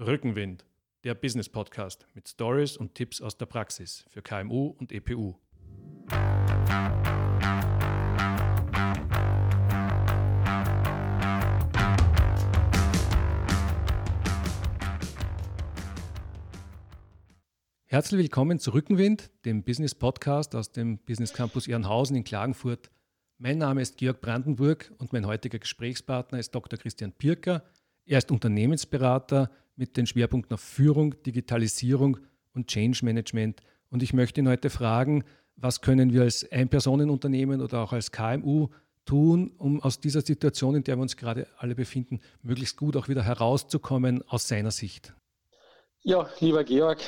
Rückenwind, der Business Podcast mit Stories und Tipps aus der Praxis für KMU und EPU. Herzlich willkommen zu Rückenwind, dem Business Podcast aus dem Business Campus Ehrenhausen in Klagenfurt. Mein Name ist Georg Brandenburg und mein heutiger Gesprächspartner ist Dr. Christian Pirker. Er ist Unternehmensberater, mit den Schwerpunkten auf Führung, Digitalisierung und Change Management. Und ich möchte ihn heute fragen, was können wir als Einpersonenunternehmen oder auch als KMU tun, um aus dieser Situation, in der wir uns gerade alle befinden, möglichst gut auch wieder herauszukommen aus seiner Sicht? Ja, lieber Georg,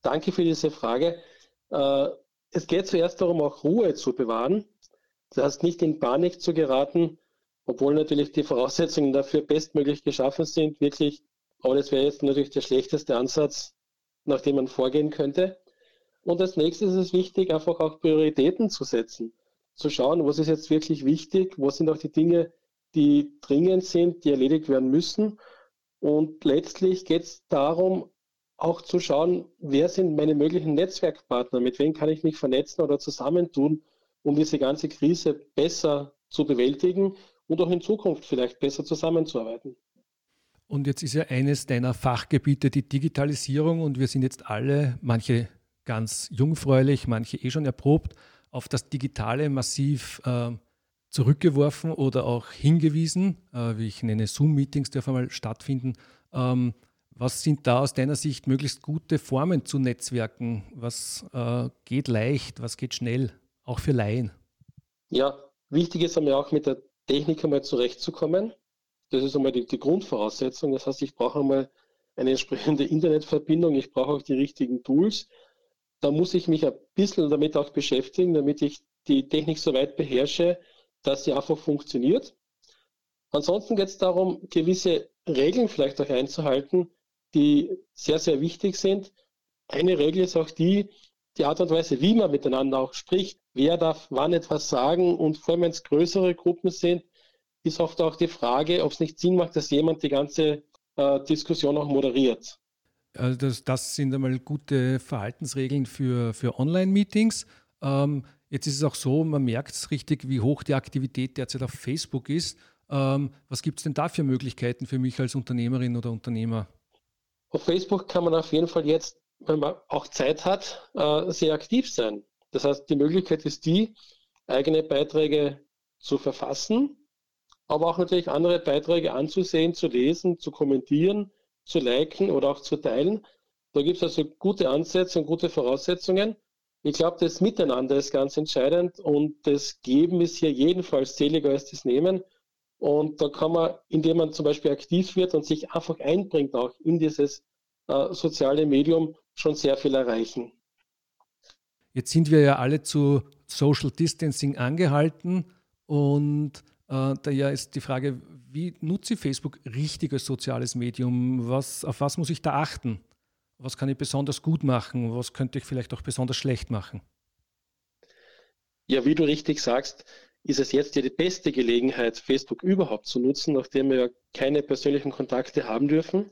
danke für diese Frage. Äh, es geht zuerst darum, auch Ruhe zu bewahren. Das heißt, nicht in Panik zu geraten, obwohl natürlich die Voraussetzungen dafür bestmöglich geschaffen sind, wirklich aber das wäre jetzt natürlich der schlechteste Ansatz, nach dem man vorgehen könnte. Und als nächstes ist es wichtig, einfach auch Prioritäten zu setzen. Zu schauen, was ist jetzt wirklich wichtig, was sind auch die Dinge, die dringend sind, die erledigt werden müssen. Und letztlich geht es darum, auch zu schauen, wer sind meine möglichen Netzwerkpartner, mit wem kann ich mich vernetzen oder zusammentun, um diese ganze Krise besser zu bewältigen und auch in Zukunft vielleicht besser zusammenzuarbeiten. Und jetzt ist ja eines deiner Fachgebiete die Digitalisierung und wir sind jetzt alle, manche ganz jungfräulich, manche eh schon erprobt, auf das Digitale massiv äh, zurückgeworfen oder auch hingewiesen. Äh, wie ich nenne, Zoom-Meetings dürfen mal stattfinden. Ähm, was sind da aus deiner Sicht möglichst gute Formen zu Netzwerken? Was äh, geht leicht, was geht schnell, auch für Laien? Ja, wichtig ist einmal auch mit der Technik einmal zurechtzukommen. Das ist einmal die, die Grundvoraussetzung. Das heißt, ich brauche einmal eine entsprechende Internetverbindung, ich brauche auch die richtigen Tools. Da muss ich mich ein bisschen damit auch beschäftigen, damit ich die Technik so weit beherrsche, dass sie einfach funktioniert. Ansonsten geht es darum, gewisse Regeln vielleicht auch einzuhalten, die sehr, sehr wichtig sind. Eine Regel ist auch die, die Art und Weise, wie man miteinander auch spricht. Wer darf wann etwas sagen und vor allem, wenn es größere Gruppen sind, ist oft auch die Frage, ob es nicht Sinn macht, dass jemand die ganze äh, Diskussion auch moderiert. Also das, das, sind einmal gute Verhaltensregeln für, für Online-Meetings. Ähm, jetzt ist es auch so, man merkt es richtig, wie hoch die Aktivität derzeit auf Facebook ist. Ähm, was gibt es denn da für Möglichkeiten für mich als Unternehmerin oder Unternehmer? Auf Facebook kann man auf jeden Fall jetzt, wenn man auch Zeit hat, äh, sehr aktiv sein. Das heißt, die Möglichkeit ist die, eigene Beiträge zu verfassen, aber auch natürlich andere Beiträge anzusehen, zu lesen, zu kommentieren, zu liken oder auch zu teilen. Da gibt es also gute Ansätze und gute Voraussetzungen. Ich glaube, das Miteinander ist ganz entscheidend und das Geben ist hier jedenfalls seliger als das Nehmen. Und da kann man, indem man zum Beispiel aktiv wird und sich einfach einbringt, auch in dieses äh, soziale Medium, schon sehr viel erreichen. Jetzt sind wir ja alle zu Social Distancing angehalten und äh, daher ist die Frage, wie nutze ich Facebook richtig als soziales Medium? Was, auf was muss ich da achten? Was kann ich besonders gut machen? Was könnte ich vielleicht auch besonders schlecht machen? Ja, wie du richtig sagst, ist es jetzt die beste Gelegenheit, Facebook überhaupt zu nutzen, nachdem wir ja keine persönlichen Kontakte haben dürfen.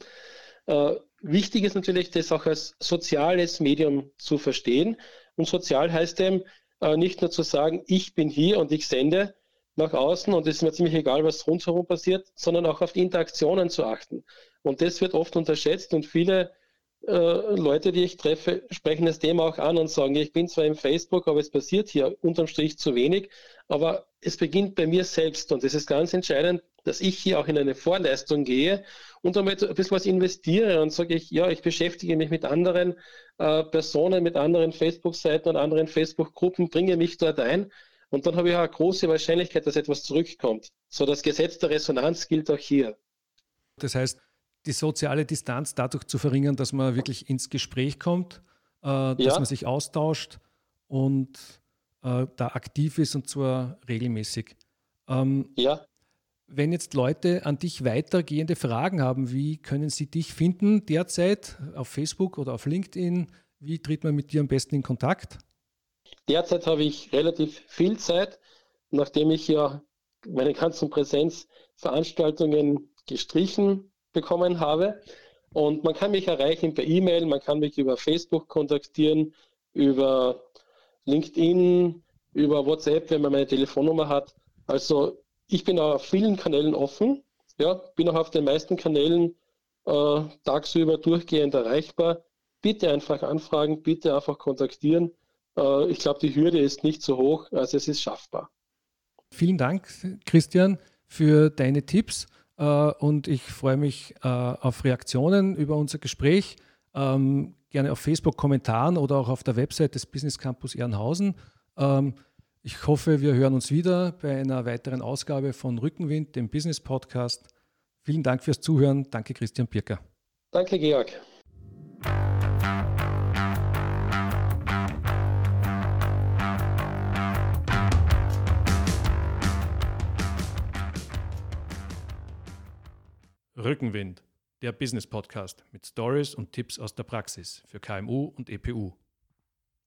Äh, wichtig ist natürlich, das auch als soziales Medium zu verstehen. Und sozial heißt eben äh, nicht nur zu sagen, ich bin hier und ich sende, nach außen und es ist mir ziemlich egal, was rundherum passiert, sondern auch auf die Interaktionen zu achten. Und das wird oft unterschätzt und viele Leute, die ich treffe, sprechen das Thema auch an und sagen, ich bin zwar im Facebook, aber es passiert hier unterm Strich zu wenig, aber es beginnt bei mir selbst und es ist ganz entscheidend, dass ich hier auch in eine Vorleistung gehe und damit ein bisschen was investiere und sage ich, ja, ich beschäftige mich mit anderen äh, Personen, mit anderen Facebook-Seiten und anderen Facebook-Gruppen, bringe mich dort ein und dann habe ich auch eine große Wahrscheinlichkeit, dass etwas zurückkommt. So das Gesetz der Resonanz gilt auch hier. Das heißt, die soziale Distanz dadurch zu verringern, dass man wirklich ins Gespräch kommt, äh, dass ja. man sich austauscht und äh, da aktiv ist und zwar regelmäßig. Ähm, ja. Wenn jetzt Leute an dich weitergehende Fragen haben, wie können sie dich finden derzeit auf Facebook oder auf LinkedIn? Wie tritt man mit dir am besten in Kontakt? Derzeit habe ich relativ viel Zeit, nachdem ich ja meine ganzen Präsenzveranstaltungen gestrichen bekommen habe. Und man kann mich erreichen per E-Mail, man kann mich über Facebook kontaktieren, über LinkedIn, über WhatsApp, wenn man meine Telefonnummer hat. Also ich bin auf vielen Kanälen offen, ja, bin auch auf den meisten Kanälen äh, tagsüber durchgehend erreichbar. Bitte einfach anfragen, bitte einfach kontaktieren. Äh, ich glaube, die Hürde ist nicht so hoch, also es ist schaffbar. Vielen Dank, Christian, für deine Tipps und ich freue mich äh, auf Reaktionen über unser Gespräch. Ähm, gerne auf Facebook Kommentaren oder auch auf der Website des Business Campus Ehrenhausen. Ähm, ich hoffe, wir hören uns wieder bei einer weiteren Ausgabe von Rückenwind, dem Business Podcast. Vielen Dank fürs Zuhören. Danke, Christian Pirker. Danke, Georg. Rückenwind, der Business Podcast mit Stories und Tipps aus der Praxis für KMU und EPU.